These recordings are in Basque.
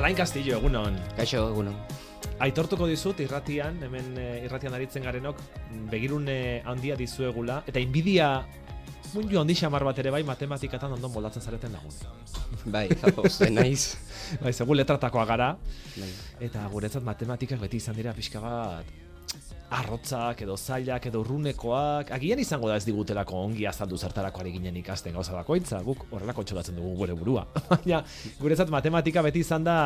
Alain Castillo, egunon. Kaixo, egunon. Aitortuko dizut irratian, hemen eh, irratian aritzen garenok, begirune handia dizuegula, eta inbidia mundu handi xamar bat ere bai matematikatan ondo moldatzen zareten lagun. Bai, zapoz, naiz. Bai, segun letratakoa gara, Bai. eta guretzat matematikak beti izan dira pixka bat arrotzak edo zailak edo urrunekoak agian izango da ez digutelako ongi azaldu zertarako ari ginen ikasten gauza bakoitza. Guk horrelako txokatzen dugu gure burua. Baina guretzat matematika beti izan da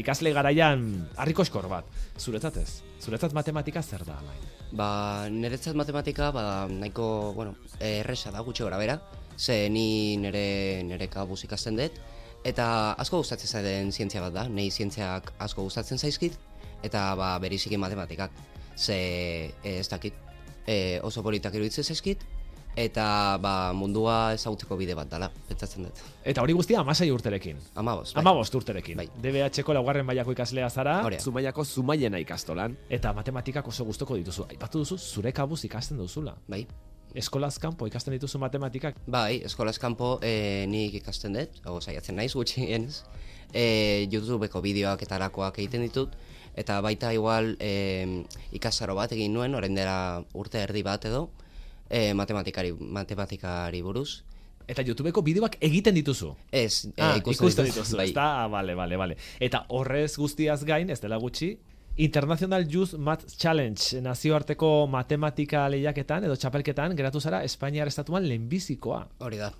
ikasle garaian harrikoskor bat. Zuretzat ez? Zuretzat matematika zer da alain? Ba, niretzat matematika, ba, nahiko, bueno, erresa da gutxi gora bera, ze ni nire, nire kabuz ikasten dut, eta asko gustatzen zaiden zientzia bat da, nei zientziak asko gustatzen zaizkit, eta ba, beriziki matematikak, ze e, ez dakit, e, oso politak iruditzen zaizkit, eta ba, mundua ezagutzeko bide bat dala, pentsatzen dut. eta hori guztia amasei urterekin Amabos, bai. Amabost urterekin. Bai. DBH-ko laugarren mailako ikaslea zara, Hori da. Zumaiako Zumaiena ikastolan, eta matematikak oso gustoko dituzu. Aipatu duzu, zure kabuz ikasten duzula. Bai. Eskolaz kanpo ikasten dituzu matematikak, Bai, eskolaz kanpo e, nik ikasten dut, o saiatzen naiz gutxienez. E, YouTubeko bideoak eta arakoak egiten ditut, eta baita igual e, ikasaro bat egin nuen, orain dela urte erdi bat edo, e, matematikari, matematikari buruz. Eta YouTubeko bideoak egiten dituzu. Ez, e, Ah, ikusten, ikusten dituzu, bai. ezta? Ah, bale, bale, bale. Eta horrez guztiaz gain, ez dela gutxi, International Youth Math Challenge nazioarteko matematika lehiaketan edo txapelketan geratu zara Espainiar estatuan lehenbizikoa. Hori da.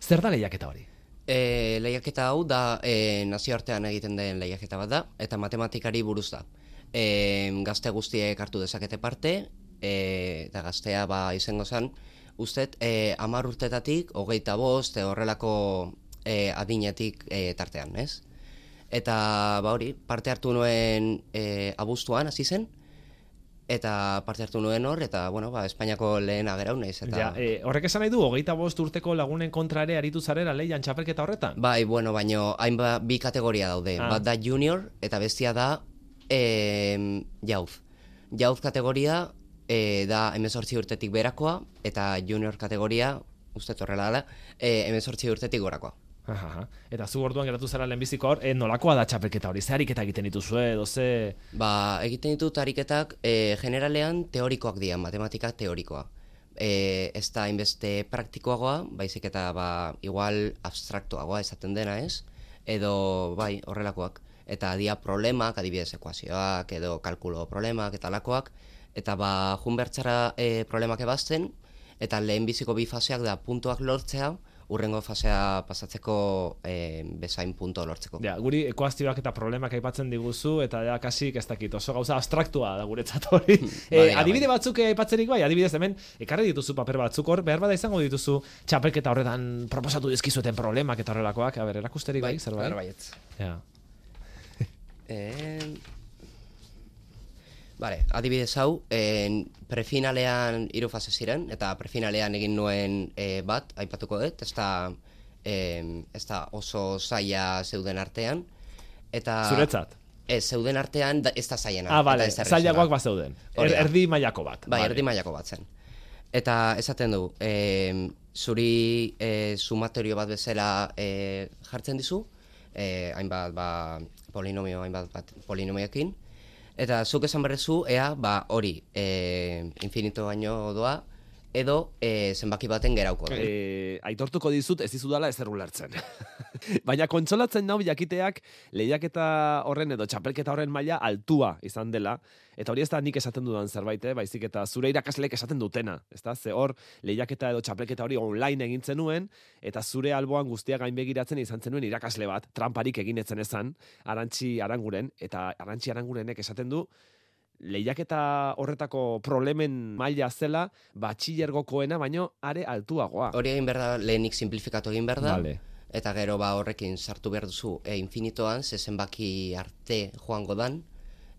Zer da lehiaketa hori? E, lehiaketa hau da e, nazioartean egiten den lehiaketa bat da, eta matematikari buruz da. E, gazte guztiek hartu dezakete parte, e, eta gaztea ba izango zen, ustet, e, amar urtetatik, hogeita bost, horrelako e, adinetik e, tartean, ez? Eta ba hori, parte hartu nuen e, abuztuan hasi zen, eta parte hartu nuen hor, eta bueno, ba, Espainiako lehen agerau naiz, eta... Ja, e, horrek esan nahi du, hogeita bost urteko lagunen kontra ere aritu zarera lehian txapelketa horretan? Bai, bueno, baino hainbat bi kategoria daude. Ah. Bat da junior eta bestia da eh, jauz. Jauz kategoria eh, da emezortzi urtetik berakoa eta junior kategoria, uste horrela dela, eh, emezortzi urtetik gorakoa. Aha. Eta zu orduan geratu zara lehenbiziko hor, e, nolakoa da txapelketa hori? Ze ariketa egiten dituzue, edo ze... Ba, egiten ditut ariketak eh, generalean teorikoak dira, matematika teorikoa. E, ez da hainbeste praktikoagoa, baizik eta ba, igual abstraktuagoa esaten dena ez, edo bai, horrelakoak. Eta dia problemak, adibidez ekuazioak, edo kalkulo problemak eta lakoak, eta ba, junbertzara e, problemak ebazten, eta lehenbiziko bi faseak da puntuak lortzea, urrengo fasea pasatzeko e, bezain punto lortzeko. Ja, guri ekuazioak eta problemak aipatzen diguzu, eta ja, kasik ez dakit, oso gauza abstraktua da guretzat hori. e, Bai, adibide bai. batzuk aipatzerik bai, adibidez hemen, ekarri dituzu paper batzuk hor, behar bada izango dituzu txapelketa horretan proposatu dizkizueten problemak eta horrelakoak, a ber, erakusterik bai, zerbait? Bai. Ja. Eh, Vale, adibidez hau, en, prefinalean hiru fase ziren, eta prefinalean egin nuen eh, bat, aipatuko dut, ez da, em, ez da oso zaila zeuden artean, eta... Zuretzat? Ez, zeuden artean da, ez da zaiena. Ah, bale, zailagoak bazeuden. Er, Hori da. erdi mailako bat. Bai, Vale. erdi mailako bat zen. Eta esaten du, e, zuri e, sumatorio bat bezala e, jartzen dizu, e, hainbat ba, polinomio, hainbat bat polinomioekin, eta zuk esan berrezu, ea, ba, hori, e, infinito baino doa, edo e, zenbaki baten gerauko da. E, aitortuko dizut ez dizudala ezer ulertzen. Baina kontsolatzen nau jakiteak lehiaketa horren edo txapelketa horren maila altua izan dela, eta hori ez da nik esaten dudan zerbait, eh? baizik eta zure irakasleek esaten dutena, ezta? Ze hor lehiaketa edo txapelketa hori online egin zenuen, eta zure alboan guztia gainbegiratzen izan zenuen irakasle bat, tramparik egin etzen ezan, arantxi aranguren, eta arantxi arangurenek esaten du, lehiaketa horretako problemen maila zela, batxillergokoena baino are altuagoa. Hori egin behar da, lehenik simplifikatu egin behar da, Vale. eta gero ba horrekin sartu behar duzu e, infinitoan, ze zenbaki arte joango dan,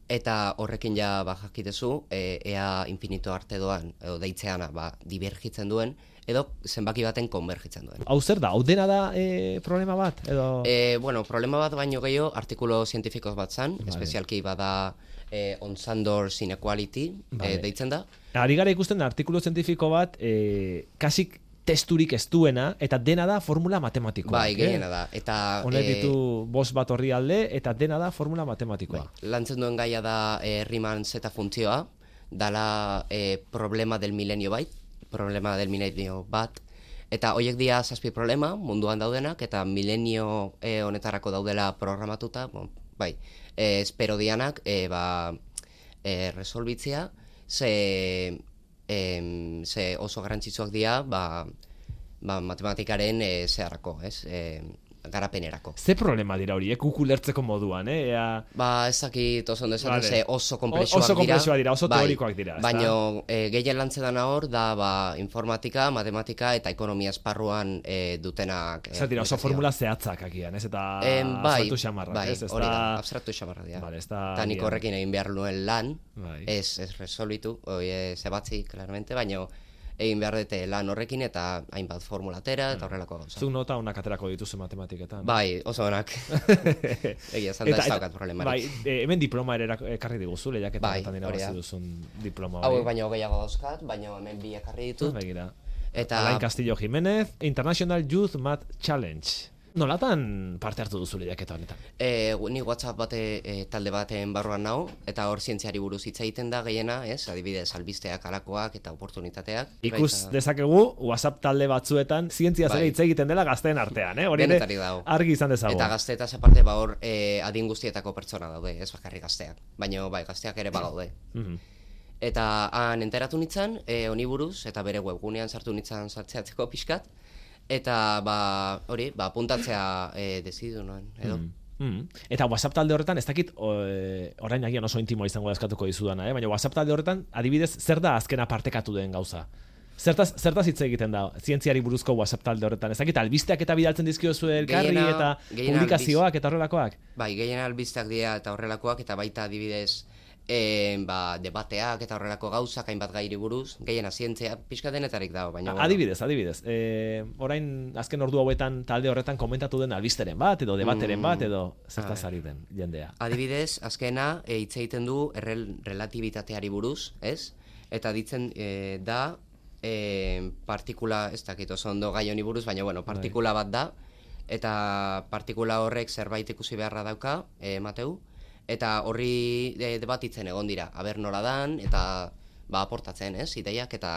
eta horrekin ja ba jakitezu e, ea infinito arte doan, edo deitzeana ba, divergitzen duen, edo zenbaki baten konvergitzen duen. Hau zer da, hau dena da e, problema bat? Edo... E, bueno, problema bat baino gehiago artikulo zientifiko bat zan, Vale. espezialki bada e, on Sandor's inequality Vale. e, deitzen da. Ari gara ikusten artikulu zientifiko bat, e, kasik testurik ez duena, eta dena da formula matematikoa. Bai, gehiena da. Eta Honek eh, ditu bost bat horri alde, eta dena da formula matematikoa. Bai, lantzen duen gaia da e, Riemann zeta funtzioa, dala e, problema del milenio bai, problema del milenio bat, eta hoiek dira zazpi problema munduan daudenak, eta milenio e, honetarako daudela programatuta, bon, bai, e, espero dianak, e, ba, e, resolbitzea, ze, em, ze oso garrantzitsuak dira, ba, ba, matematikaren e, zeharrako, ez? E, garapenerako. Ze problema dira horiek, guk ulertzeko moduan, eh? Ea... Ba, ez dakit oso ondo esaten Vale. ze oso O- komplexuak oso dira. komplexuak dira, oso Bai, teorikoak dira? Baina e, gehien lantzen dana hor da ba, informatika, matematika eta ekonomia esparruan e, dutenak. E, Zer dira, oso formula zehatzak agian, ez? Eta Em, bai, abstraktu xamarrak, bai, ez? Ez hori da, abstraktu xamarra dira. Vale, ez da Eta nik horrekin egin behar nuen lan, Bai. ez, ez resolbitu, oi, ez ebatzi, claramente, baina egin behar dute lan horrekin eta hainbat formulatera eta horrelako gauza. Zuk nota onak aterako dituzu matematiketan. Bai, oso onak. Egia, esan da ez daukat problemarik. Bai, eh, hemen diploma ere ekarri diguzu, lehiaketa Bai, honetan hori irabazi da. duzun diploma Hauek hori. baino gehiago dauzkat, baina hemen bi ekarri ditut. Begira. Eta Alain Castillo Jiménez, International Youth Math Challenge. Nolatan parte hartu duzu lehiaketa honetan? E, ni WhatsApp bate e, talde baten barruan nau, eta hor zientziari buruz hitz egiten da gehiena, ez? Adibidez, albisteak, alakoak eta oportunitateak. Ikus dezakegu WhatsApp talde batzuetan zientzia zera Bai. hitz egiten dela gazteen artean, eh? Hori ere Denetarik dago. argi izan dezagun. Eta gazteetaz aparte ba hor e, adin guztietako pertsona daude, ez bakarrik gazteak. Baina bai, gazteak ere bagaude. Mhm. Eta han enteratu nintzen, e, honi buruz, eta bere webgunean sartu nintzen sartzeatzeko pixkat. Eta ba, hori, ba, puntatzea e, desidu noen, edo. Mm. Eta WhatsApp talde horretan, ez dakit o, e, orain agian oso intimo izango eskatuko dizudana, eh? baina WhatsApp talde horretan, adibidez, zer da azkena partekatu den gauza? Zertaz, zertaz hitz egiten da, zientziari buruzko WhatsApp talde horretan. Ez dakit, albisteak eta bidaltzen dizkiozu elkarri Gehiena- eta gehiena publikazioak eta horrelakoak? Bai, gehien albizteak dira eta horrelakoak, eta baita adibidez e, ba, debateak eta horrelako gauzak hainbat gairi buruz, gehiena zientzia pixka denetarik dago, baina... bueno. Adibidez, adibidez. E, orain azken ordu hauetan talde horretan komentatu den albisteren bat, edo debateren Mm, bat, edo zertaz ari den jendea. Adibidez, azkena e, hitz egiten du errel, relatibitateari buruz, ez? Eta ditzen e, da e, partikula, ez dakit oso ondo gai honi buruz, baina bueno, partikula bat da, eta partikula horrek zerbait ikusi beharra dauka, e, Mateu, eta horri e, debatitzen egon dira, aber nola dan, eta ba, aportatzen, ez, ideiak eta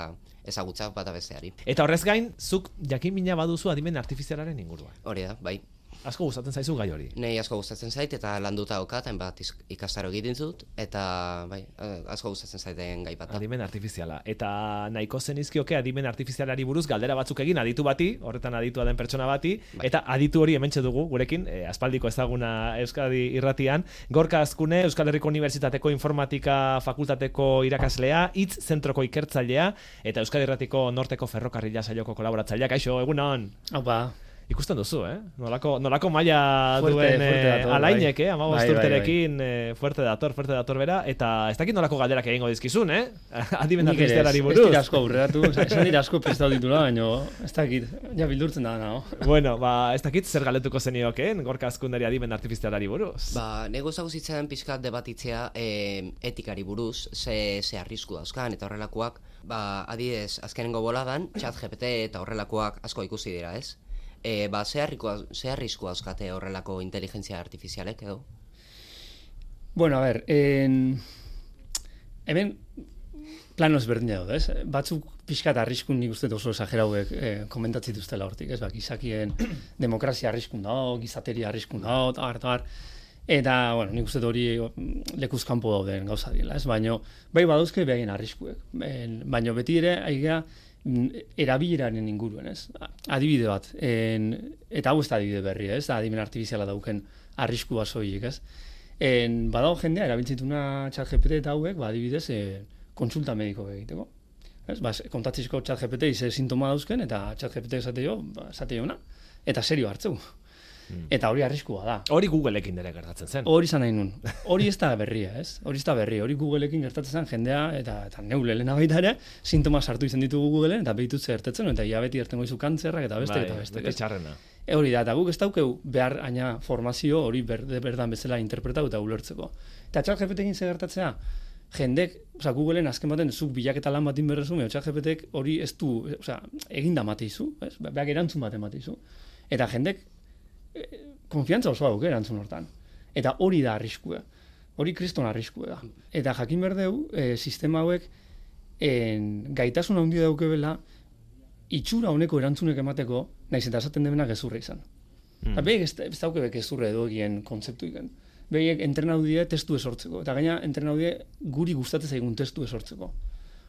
ezagutzak bata besteari. Eta horrez gain, zuk jakin mina baduzu adimen artifizialaren inguruan. Hori da, bai. Asko gustatzen zaizu gai hori. Nei asko gustatzen zait eta landuta daukat, hainbat ikastaro egiten dut eta bai, eh, asko gustatzen zaiten gai bat da. Adimen artifiziala. Eta nahiko zenizkioke adimen artifizialari buruz galdera batzuk egin aditu bati, horretan aditua den pertsona bati, Bai. eta aditu hori hementxe dugu gurekin, eh, aspaldiko ezaguna Euskadi irratian, Gorka Azkune, Euskal Herriko Unibertsitateko Informatika Fakultateko irakaslea, hitz zentroko ikertzailea, eta Euskadi irratiko Norteko Ferrokarrila saioko kolaboratzailea. Kaixo, egunon! Opa, Ikusten duzu, eh? Nolako, nolako maila Fuerte, duen fuerte eh, dator, alainek, bai. eh? Amabost Bai, bai, urterekin eh, fuerte dator, fuerte dator bera, eta ez dakit nolako galderak egingo dizkizun, eh? Adimen nik ere ez, buruz. dira asko aurreratu, esan dira asko prestatu ditula, baina ez dakit, ja bildurtzen da nago. bueno, ba, ez dakit zer galetuko zenioken, gorka azkundari adimen artifizialari buruz. Ba, nego zaguzitzen pixkat debatitzea e, etikari buruz, ze, ze arrisku dauzkan eta horrelakoak, ba, adidez, azkenengo boladan, chat GPT eta horrelakoak asko ikusi dira, ez? E, ba, ze, harriko, ze arrisku dauzkate horrelako inteligentzia artifizialek edo? Bueno, a ver, en... hemen plano ezberdin daude, ez? Batzuk pixkat arriskun nik uste oso esagerauek eh, komentatzen dituztela hortik, ez? Ba, gizakien demokrazia arriskun dago, gizateria arriskun dago, eta har, eta. Eta, bueno, nik uste hori mm, lekuz kanpo dauden gauza dira, ez? Baina, bai badauzke behaien arriskuek. Baina beti ere, aigea, erabileraren inguruen, ez? Adibide bat, en, eta hau ez da adibide berri, ez? Adimen artifiziala dauken arrisku basoiek, ez? En, badago jendea, erabiltzituna txat eta hauek, ba, adibidez, e, konsulta mediko egiteko. Ez, ba, kontatzizko txat GPT ze sintoma dauzken, eta txat GPT esate jo, ba, esate jona, eta serio hartzeu. Eta hori arriskua da. Hori Googleekin ere gertatzen zen. Hori izan nahi nun. Hori ez da berria, ez? Hori ez da berria. Hori Googleekin gertatzen zen jendea, eta, eta neule lehena baita ere, sintoma sartu izan ditugu Googleen, eta behitut zer ertetzen, eta ia beti ertengo izu kantzerrak, eta beste, eta beste. bete txarrena. E, hori da, eta guk ez daukeu behar aina formazio hori berde, berdan bezala interpretatu eta ulertzeko. Eta txat GPT-egin ze gertatzea, jendek, osea, Googleen azken baten, zuk bilaketa lan batin berrezu, me ChatGPTek hori ez du, osea, egin da mateizu, ez? Be- Beak erantzun bat emateizu. Eta jendek, konfiantza osoa duke erantzun hortan. Eta hori da arriskua. Hori kriston arriskua da. Eta jakin berdeu, e, sistema hauek en, gaitasun handi daukebela itxura honeko erantzunek emateko, naiz eta esaten demena gezurra izan. Mm. Mm. Behiek ez, ez dauke gezurra edo egien kontzeptu iken. Behiek entrenau die testu esortzeko. Eta gaina entrenau die guri gustatzen zaigun testu esortzeko.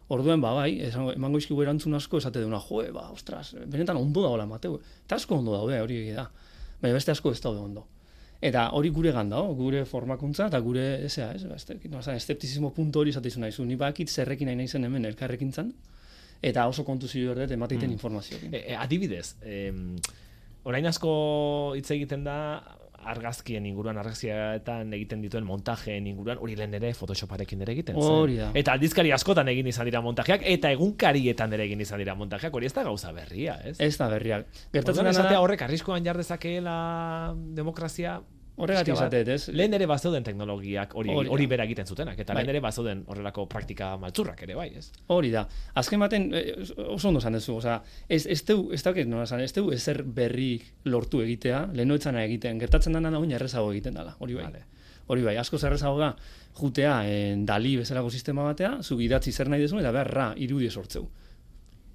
Orduen, ba, bai, esango, emango izkigu erantzun asko esate duna, joe, ba, ostras, benetan ondo dagoela mateu. Eta asko ondo daude, hori da. Baina beste asko ez daude ondo. Eta hori gure ganda, oh, gure formakuntza eta gure, ezea, ez, ba, ez, no, esteptizismo puntu hori esate nahi zu. Ni bakit zerrekin nahi naizen hemen elkarrekin zan, eta oso kontuzio berdet emateiten Mm. informazioekin. E, e, adibidez, em, orain asko hitz egiten da argazkien inguruan, argazkietan egiten dituen montajeen inguruan, hori lehen ere Photoshoparekin ere egiten zen. Da. Eta aldizkari askotan egin izan dira montajeak, eta egunkarietan ere egin izan dira montajeak, hori ez da gauza berria, ez? Ez da berriak. Gertatzen esatea horrek arriskuan jar dezakeela demokrazia horregatik bat. ez? Lehen ere bazeuden teknologiak hori, Hori bera egiten zutenak, eta Bai. lehen ere bazeuden horrelako praktika maltzurrak ere bai, ez? Hori da. Azken baten, eh, oso ondo esan duzu, osea, ez, ez teu, ez dauket nola esan, ez teu ezer berri lortu egitea, leheno etzana egiten, gertatzen dena da oin errezago egiten dela, hori bai. Vale. Hori bai, asko zerrezago da, jutea en, dali bezalako sistema batea, zu idatzi zer nahi dezu, eta beharra irudi sortzeu.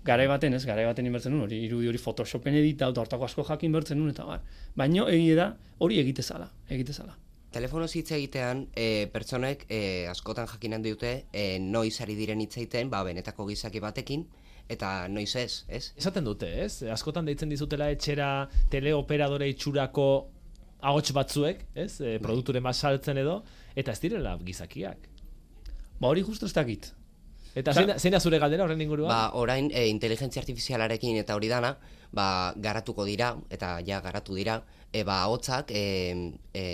Garai baten, ez, garai baten inbertzen nun, hori irudi hori Photoshopen edita, eta hortako asko jakin bertzen nun, eta bar. Baina egia da, hori egitezala, egitezala. Telefonoz hitz egitean, e, pertsonek e, askotan jakinen dute e, noiz ari diren hitz egiten, ba, benetako gizaki batekin, eta noiz ez, ez? Esaten dute, ez? Askotan deitzen dizutela etxera teleoperadore itxurako ahots batzuek, ez? E, produkture mas saltzen edo, eta ez direla gizakiak. Ba hori justo ez dakit. Eta Osea- zein, da- zein da zure galdera horren inguruan? Ba, orain e, inteligentzia artifizialarekin eta hori dana, ba, garatuko dira, eta ja garatu dira, e, ba, hotzak, e, e,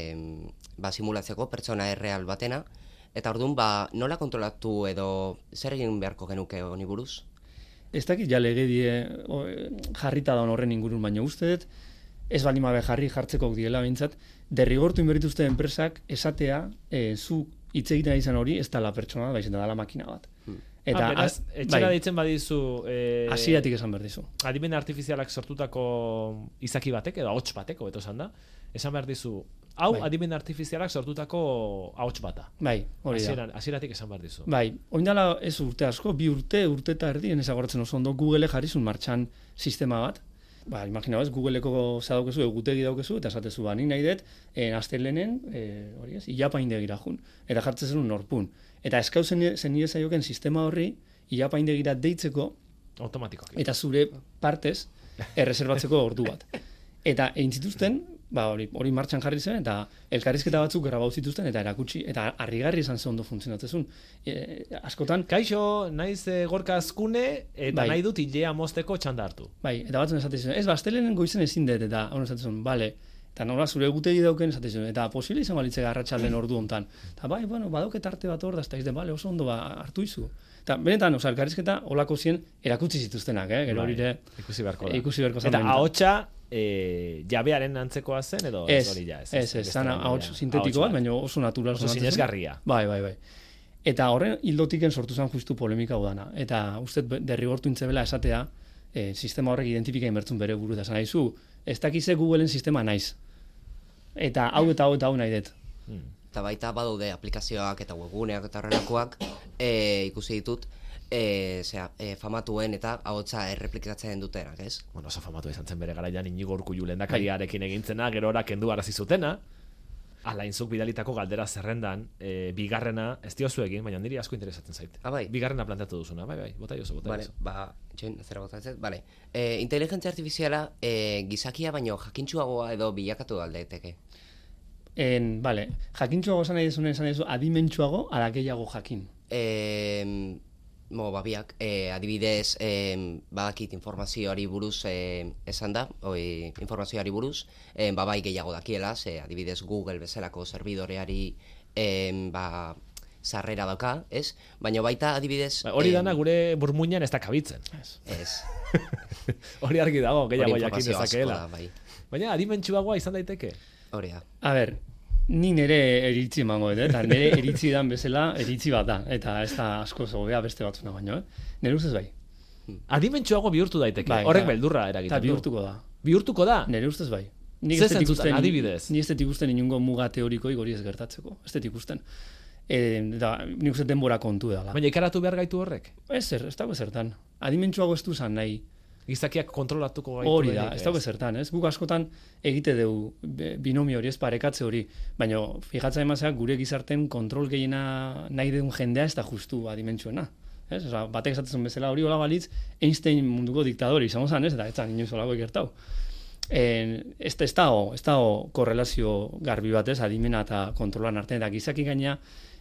ba, simulatzeko pertsona erreal batena, eta orduan, ba, nola kontrolatu edo zer egin beharko genuke honi buruz? Ez dakit ja legedie o, jarrita da horren ingurun, baina uste dut, ez bali mabe jarri jartzeko diela behintzat, derrigortu inberituzte enpresak esatea, e, zu hitz egiten izan hori, ez dala pertsona, baizik da dala makina bat. Eta, ah, beraz, etxera bai, deitzen badizu... Eh, hasieratik esan behar dizu. adimen artifizialak sortutako izaki batek, edo ahots batek, hobeto esan da, esan behar dizu, hau Bai. adimen artifizialak sortutako ahots bata. Bai, hori da. Hasieratik esan behar dizu. Bai, oindala ez urte asko, bi urte, urte eta erdi, enez agoratzen oso ondo, Google jarrizun martxan sistema bat. Ba, imagina ez, Googleko za daukezu, egutegi daukezu, eta esatezu, ba, nik nahi dut, eh, astelenen, eh, hori ez, ilapaindegira jun. Eta jartzen zen norpun. Eta eskau zen, zen nire zaioken sistema horri, ilapaindegira deitzeko, Automatikoki. eta zure partez erreserbatzeko ordu bat. Eta egin zituzten, ba hori, hori martxan jarri zen, eta elkarrizketa batzuk grabau zituzten, eta erakutsi, eta harrigarri izan ze ondo funtzionatzezun. E, askotan, Kaixo, naiz e, gorka azkune, eta Bai. nahi dut ilea mozteko txanda hartu. bai, eta batzen esaten zuen, ez, bastelenen goizen ezin dut, eta hori esaten zuen, bale, eta nola zure egutegi dauken esaten zuen, eta posible izan balitze garratxalden ordu hontan. Eta bai, bueno, badauket arte bat hor da, eta izten, bale, oso ondo ba, hartu izu. Eta benetan, oza, elkarrizketa olako zien erakutsi zituztenak, eh? gero hori ere, Ikusi beharko da. ikusi beharko Eta ahotsa e, jabearen antzekoa zen, edo ez, Ez, hori ja, ez. ez, ez, gainera. ahots sintetiko bat, baina oso natural Oso sinesgarria. Bai, bai, bai. Eta horren hildotiken sortu zen justu polemika udana. Eta uste derrigortu intzebela esatea, e, sistema horrek identifika inbertzun bere buru da. Zan zu, ez dakize Googleen sistema naiz. Eta hau eta hau eta hau nahi dut. Hmm. Eta baita badaude aplikazioak eta webguneak eta horrelakoak e, ikusi ditut, e, zera, e, famatuen eta ahotsa erreplikatzen dutenak, ez? Bueno, oso famatu izan zen bere garaian inigo urkullu Bai. lehendakariarekin egintzena, gero ora kendu arazi zutena, alainzuk bidalitako galdera zerrendan, e, bigarrena, ez diozu egin, baina niri asko interesatzen zait. Ah, bai. Bigarrena planteatu duzuna, bai, bai, bota jozu, bota Vale, jozu. ba, txoin, zera botatzen, vale. E, inteligentzia artifiziala e, gizakia baino jakintsuagoa edo bilakatu aldeteke. En, bale, jakintxuago esan nahi dezunen esan nahi adimentsuago, ala gehiago jakin. E, mo, babiak, e, adibidez, e, badakit informazioari buruz e, esan da, oi, informazioari buruz, e, ba, bai gehiago dakiela, ze adibidez Google bezalako serbidoreari e, ba, sarrera dauka, ez? Baina baita adibidez... Ba, hori em, dana gure burmuinan ez da kabitzen. Ez, hori argi dago, gehiago jakin dezakeela. da, bai. Baina adimentsuagoa izan daiteke. Hori da. A ber, Ni nere eritzi emango dut, eh? eta nere eritzi dan bezala eritzi bat da, eta ez da asko zogea beste batzuna baino, eh? Nere ustez bai, Adimentsuago bihurtu daiteke. Bai, Horrek bai. beldurra eragiten du. bihurtuko da. Bihurtuko da. Nere ustez bai. Ze ez dut ikusten- adibidez? Ni ez dut ikusten inungo muga teorikoik hori ez gertatzeko. Ez dut ikusten. E, da, nik uste denbora kontu dela. Baina ikaratu behar gaitu horrek. Ez zer, ez dago zertan. Adimentsuago ez du zan nahi. Gizakiak kontrolatuko gaitu. Hori da, ez dago zertan, ez? Guk askotan egite dugu be- binomi hori, ez parekatze hori, baina fijatzen emazeak gure gizarten kontrol gehiena nahi den jendea ez da justu adimentsuena. Ez? Osa, batek esaten zuen bezala hori hola balitz Einstein munduko diktadori izango zen, ez? Eta ez zan inoiz holako ikertau. En, ez, ez dago, ez dago korrelazio garbi batez adimena eta kontrolan artean, eta gizaki gaina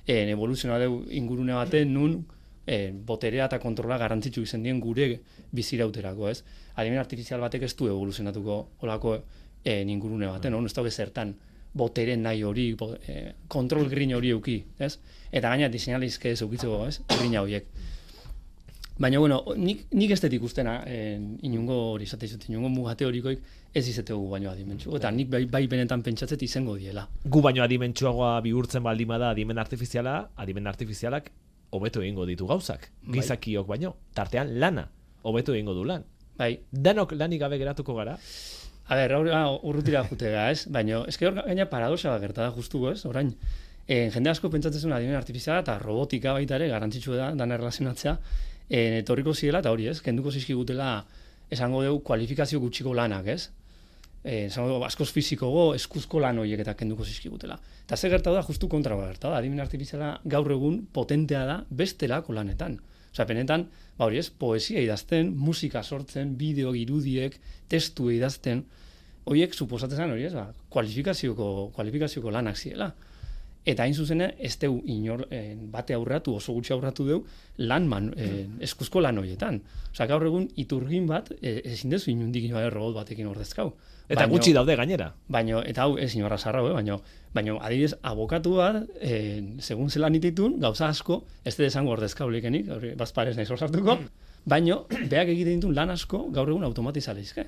en, evoluzioa deu ingurune baten nun eh, boterea eta kontrola garrantzitsu izan dien gure bizirauterako, ez? Adimen artifizial batek ez du evoluzionatuko olako eh, ingurune baten, mm. ez dago zertan botere nahi hori, bo, eh, kontrol grin hori euki, ez? Eta gaina diseinalizke ez eukitzeko, ez? Grina horiek. Baina, bueno, nik, nik ez dut ikustena, eh, inungo hori esate izut, inungo muga teorikoik ez izetegu baino adimentsu. Eta nik bai, bai benetan pentsatzet izango diela. Gu baino adimentsuagoa bihurtzen baldin bada adimen artifiziala, adimen artifizialak hobeto egingo ditu gauzak. Bai. Gizakiok baino. Tartean lana hobeto egingo du lan. Bai, Danok lanik gabe geratuko gara. A ber, urrutira jutega, ez? Baina, eske hor gaina paradoxa bat gerta da justu, ez? Orain, eh, jende asko pentsatzen zuen adimen artifiziala eta robotika baita ere garrantzitsua da dana erlazionatzea, eh, etorriko ziela eta hori, ez? Kenduko zizkigutela esango dugu kualifikazio gutxiko lanak, ez? Eh, askoz fizikogo eskuzko lan horiek eta kenduko zizkigutela. Eta ze gertatu da justu kontra gertatu da. Adimen artifiziala gaur egun potentea da bestelako lanetan. Osea, benetan, ba hori ez, poesia idazten, musika sortzen, bideo irudiek, testu idazten, horiek suposatzen zen hori ez, ba, kualifikazioko, kualifikazioko lanak ziela. Eta hain zuzene, ez deu inor, eh, bate aurratu, oso gutxi aurratu deu, lan man, eh, eskuzko lan horietan. Osea, gaur egun iturgin bat, eh, ezin dezu inundik inoa robot batekin ordezkau. Eta Baino- gutxi daude gainera. Baino, eta hau, ez inorra zarra, eh? baino, baino, adibidez, abokatu bat, eh, segun zelan ititun, gauza asko, ez dut esango ordezkaulekenik, hori, bazparez nahi sartuko, baino, beak egiten ditun lan asko, gaur egun automatizaleizke.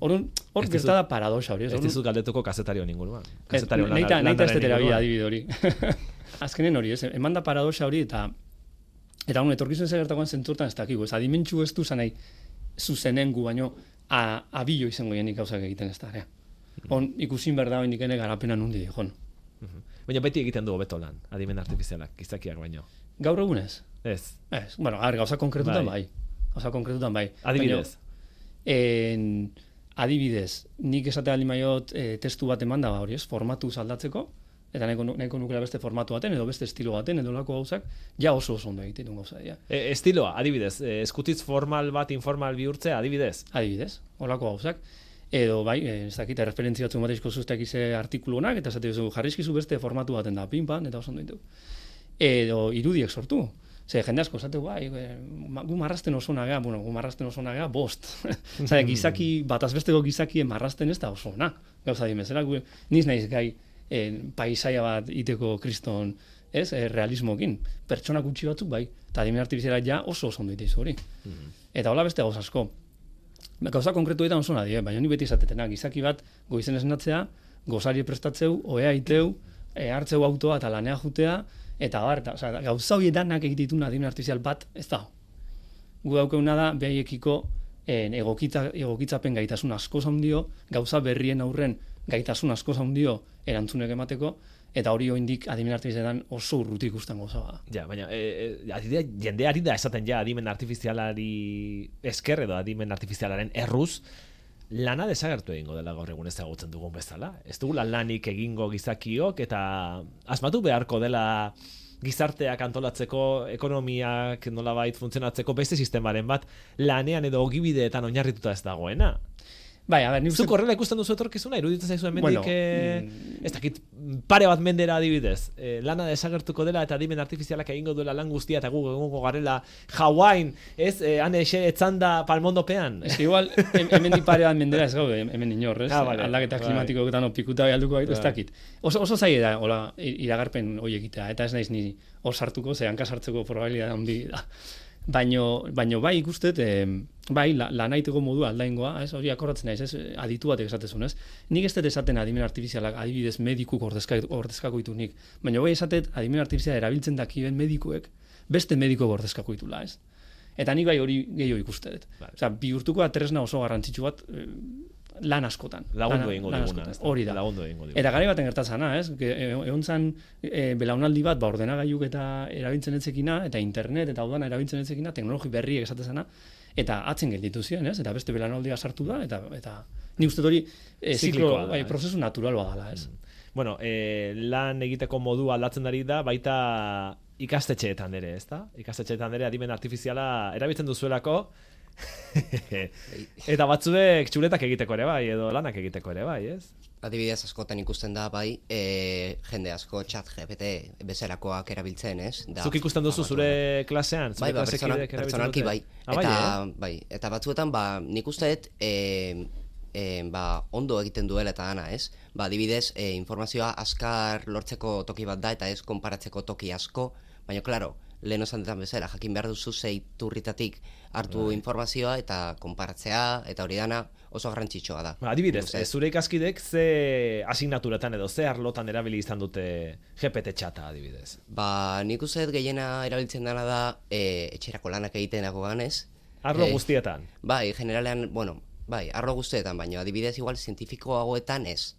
Orduan, hor gerta da paradoxa hori. ez? Dizut galdetuko kazetario inguruan. ez, Kazetario lana- Naita, naita ez inguruan. adibide hori. Azkenen hori, ez? Eman da paradoxa hori, eta eta hon, etorkizun ze gertakoan zentzurtan ez dakigu, ez adimentsu ez du zanai zuzenen gu, baino a, abilo izango jenik gauzak egiten ez da, ere. Hon, ikusin berda hori nik ene garapena nundi, jon. Baina beti egiten du hobeto lan, adimen artifizialak, gizakiak baino. Gaur egun ez? Ez. Bueno, a ver, gauza konkretutan Bai. bai. Gauza konkretutan bai. Adibidez. Baina, en, adibidez, nik esate aldi maiot e, testu bat eman da, ba, hori ez, formatu aldatzeko, eta nahiko, nahiko nukela beste formatu baten, edo beste estilo baten, edo lako gauzak, ja oso oso ondo egiten duen gauza dira. E, estiloa, adibidez, e, eskutitz formal bat informal bihurtzea, adibidez. Adibidez, olako gauzak. Edo, bai, eh, ez dakit, referentzia batzu mateizko zuzteak ize artikulu honak, eta esate duzu, jarrizkizu beste formatu baten da, pinpan, eta oso ondo ditu. Edo, irudiek sortu. Ze, jende asko, esate, bai, eh, gu marrasten oso nagea, bueno, gu marrasten oso nagea, bost. Zare, gizaki, batazbesteko gizakien marrasten ez da oso ona. Gauza dimezela, gu, niz naiz gai, eh, paisaia bat iteko kriston, ez, eh, realismokin. Pertsona gutxi batzuk, bai, eta adimen artifiziala ja oso oso ondo ditu hori. Eta hola beste gauza asko. Gauza konkretuetan oso nadie, baina ni beti esatetena, gizaki bat goizen esnatzea, gozari prestatzeu, oea iteu, e, hartzeu autoa eta lanea jutea, eta bar, eta, osea, gauza hori danak egititun adimen artifizial bat, ez da. Gu daukeuna da, behaiekiko en, egokitza, egokitzapen gaitasun asko zaundio, gauza berrien aurren gaitasun asko zaundio erantzunek emateko, eta hori oindik adimen artifizialetan oso urruti ikusten gauza bada. Ja, baina e, e, adidea, jende ari da esaten ja adimen artifizialari esker edo adimen artifizialaren erruz, lana desagertu egingo dela gaur egun ezagutzen dugun bezala. Ez dugula lanik egingo gizakiok eta asmatu beharko dela gizarteak antolatzeko, ekonomiak nolabait funtzionatzeko beste sistemaren bat lanean edo ogibideetan oinarrituta ez dagoena. Bai, a ber, ni uste- horrela ikusten duzu etorkizuna, iruditzen zaizu hemendik, Bueno, eh, mm. ez dakit, pare bat mendera adibidez, eh, lana desagertuko dela eta adimen artifizialak egingo duela lan guztia eta gu egongo garela Hawain, ez, eh, han exe etzanda palmondopean. Ez que igual, hem- hemen dipare bat mendera ez gaude, hemen inor, ez? Ah, vale. Aldaketa Bai. klimatikoetan opikuta bai alduko gaitu, ez dakit. Oso, oso zaila da, hola, iragarpen hori egitea, eta ez naiz ni hor sartuko, ze hanka sartzeko probabilidad handi da. Baino, baino bai ikustet, e, bai, la, lanaiteko modu aldaingoa, ez, hori akordatzen naiz, ez, aditu batek esatezun, ez. Nik ez dut esaten adimen artifizialak, adibidez medikuk ordezka, ordezkako ditu nik. Baina bai esatet adimen artifiziala erabiltzen dakiben medikuek, beste mediko ordezkako ditula, ez. Eta nik bai hori gehiago ikuste dut. Bai. Osea, bihurtuko tresna oso garrantzitsu bat eh, lan askotan. Lagundu egingo diguna? Hori da. Lagundu egingo diguna. Eta gari baten gertatzana, ez? Ge- e- Egon zan e, belaunaldi bat, ba, ordenagailuk eta erabiltzen etzekina, eta internet eta udana erabiltzen etzekina, teknologi berriek esatezana, eta atzen gelditu ziren, ez? Eta beste belaunaldia sartu da, eta eta ni uste hori e, ziklo, bai, prozesu natural badala, ez? Bueno, e, lan egiteko modu aldatzen ari da, baita ikastetxeetan ere, ezta? Ikastetxeetan ere adimen artifiziala erabiltzen duzuelako, eta batzuek txuletak egiteko ere bai, edo lanak egiteko ere bai, ez? Adibidez askotan ikusten da bai, e, jende asko chat GPT bezalakoak erabiltzen, ez? Da, Zuk ikusten duzu zure klasean, zure bai, ba, pertsona, pertsonalki bai. Ah, bai, eta, eh? bai, eta batzuetan, ba, nik uste dut, e, e, ba, ondo egiten duela eta dana, ez? Ba, adibidez, e, informazioa askar lortzeko toki bat da, eta ez konparatzeko toki asko, baina, klaro, lehen esan dutan bezala, jakin behar duzu zeiturritatik hartu Bai. informazioa eta konparatzea, eta hori dana oso garrantzitsua da. Ba, adibidez, Nik uste e, zure ikaskidek ze asignaturatan edo ze arlotan erabili izan dute GPT txata adibidez. Ba, nik uste gehiena erabiltzen dena da e, etxerako lanak egiten dago ganez. Arlo Eh, guztietan. Bai, generalean, bueno, bai, arlo guztietan, baina adibidez igual zientifikoagoetan ez.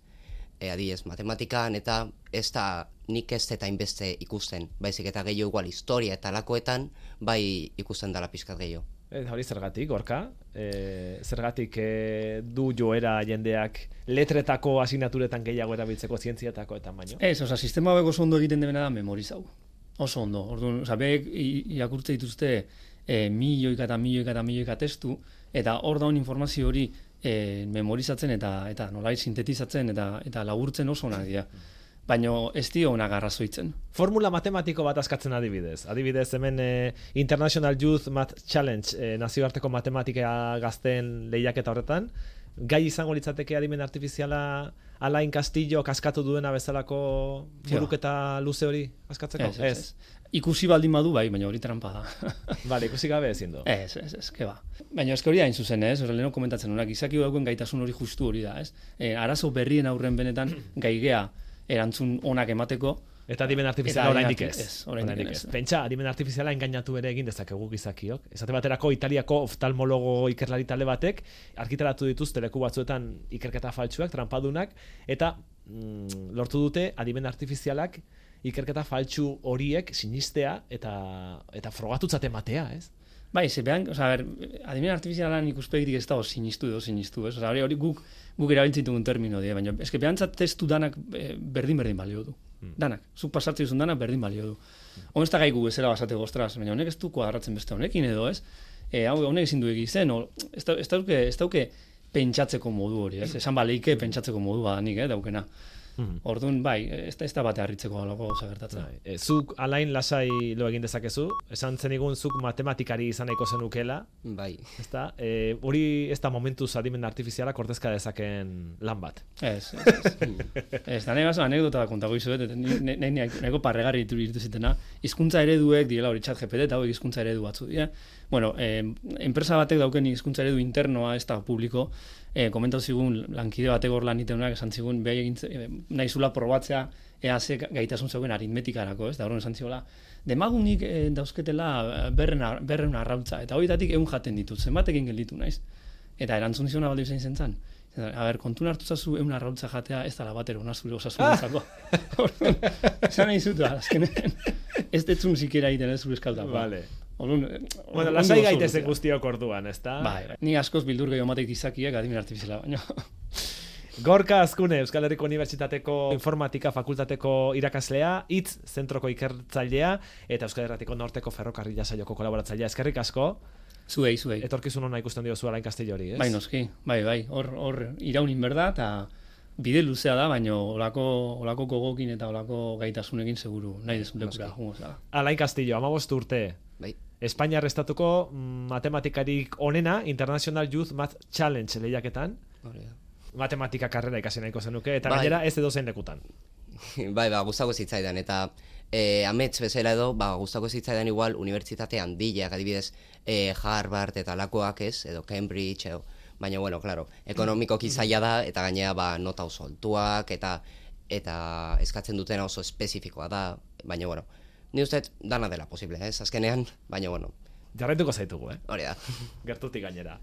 E, adibidez, matematikan eta ez da nik ez eta inbeste ikusten. Baizik eta gehiago igual historia eta lakoetan, bai ikusten dala pizkat gehiago. E, hori zergatik, gorka? E, zergatik e, du joera jendeak letretako asignaturetan gehiago erabiltzeko zientziatako eta baino? Ez, osea, sistema hauek oso ondo egiten dena da memorizau. Oso ondo. Orduan, osea, beek i- irakurtze dituzte e, milioika eta milioika eta milioika testu, eta hor daun informazio hori e, memorizatzen eta eta nolait sintetizatzen eta eta laburtzen oso onak dira. Baina ez dio onak arrazoitzen. Formula matematiko bat askatzen adibidez. Adibidez, hemen e, International Youth Math Challenge e, nazioarteko matematika gazten lehiaketa horretan, gai izango litzateke adimen artifiziala Alain Castillo kaskatu duena bezalako buruketa luze hori askatzeko? Ez, ez, ez. Ikusi baldin badu bai, baina hori trampa da. Vale, ikusi gabe ezin du. Ez, ez, ez, ke ba. Baina eske hori hain zuzen, ez? Ora leheno komentatzen nunak, izaki daukuen gaitasun hori justu hori da, ez? E, arazo berrien aurren benetan gaigea erantzun onak emateko, Eta adimen artifiziala oraindik ez. ez, oraindik ez. Pentsa, adimen artifiziala engainatu ere egin dezakegu gizakiok. Esate baterako Italiako oftalmologo ikerlari talde batek argitaratu dituzte leku batzuetan ikerketa faltsuak, trampadunak eta mm, lortu dute adimen artifizialak ikerketa faltsu horiek sinistea eta eta frogatutzat ematea, ez? Bai, ze behan, osea, ber, adimen artifizialan ikuspegitik ez dago sinistu edo sinistu, ez? Osea, hori, hori guk, guk erabiltzen dugun termino die, baina eske behantzat testu danak eh, berdin berdin balio du. Danak, zuk pasartzen duzun danak berdin balio du. Hon ez da gaigu bezala basate ostras, baina honek ez du kuadratzen beste honekin edo, ez? E, hau, honek ezin du egizen, ez, ez, dauke, ez dauke pentsatzeko modu hori, ez? Esan baleike pentsatzeko modu badanik, eh, daukena. Orduan, bai, ez da, ez da bate harritzeko alako gauza gertatzen. Bai. E, zuk alain lasai lo egin dezakezu, esan zenigun zuk matematikari izan nahiko zenukela, Bai, ezta? E, hori ez da momentuz adimen artifizialak ordezka dezaken lan bat. Ez, ez, ez. ez, da nahi baso anekdota bat kontako izuet, nahi nahiko parregarri ditu zitena. Hizkuntza ereduek direla hori chat GPT eta hauek hizkuntza eredu batzu dira. Bueno, eh, enpresa batek dauken hizkuntza eredu internoa, ez da publiko, eh, komentau zigun lankide batek hor lan itenunak esan zigun behai egin eh, nahi zula probatzea ea ze gaitasun zegoen aritmetikarako, ez da horren esan ziola. Demagunik eh, dauzketela eh, berren, berren arrautza, eta horietatik egun jaten ditut, zenbatekin gelditu naiz. Eta erantzun ziona baldi zein zen zan. A ber, kontun hartu zazu eun arrautza jatea ez dala batero ona zure osasunetzako. Orduan, Esan nahi zutu, azkenean, ez detzun zikera egiten ez zure eskaldakoa. Vale. Orduan, eh, Bueno, lasai lutea. guztiok orduan, ezta? Bai, bai. Ni askoz bildur gehiago matek gizakiek adimen artifiziala, baina. Gorka Azkune, Euskal Herriko Unibertsitateko Informatika Fakultateko irakaslea, hitz zentroko ikertzailea eta Euskal Herratiko Norteko Ferrokarrila saioko kolaboratzailea. Eskerrik asko, Zuei, zuei. etorkizun ona ikusten diozu Alain Castellori, ez? Bai, noski, bai, bai, hor, hor iraunin berda, eta bide luzea da, baina olako, olako gogokin eta olako gaitasunekin seguru nahi desun lekura. Alain Castillo, amabost urte. Bai. Espainiar estatuko mm, matematikarik onena International Youth Math Challenge lehiaketan. Hori. Matematika karrera ikasi nahiko zenuke, eta Bai. gainera ez edo zein lekutan. bai, ba, gustako zitzaidan, eta e, amets bezala edo, ba, gustako zitzaidan igual, unibertsitate handiak, adibidez, e, Harvard eta lakoak ez, edo Cambridge, edo, baina, bueno, claro, ekonomikoki zaila da, eta gainea, ba, nota oso altuak, eta eta eskatzen dutena oso espezifikoa da, baina, bueno, ni uste dana dela posible, ez, azkenean, baina, bueno, Jarraituko zaitugu, eh? hori da. Gertutik gainera.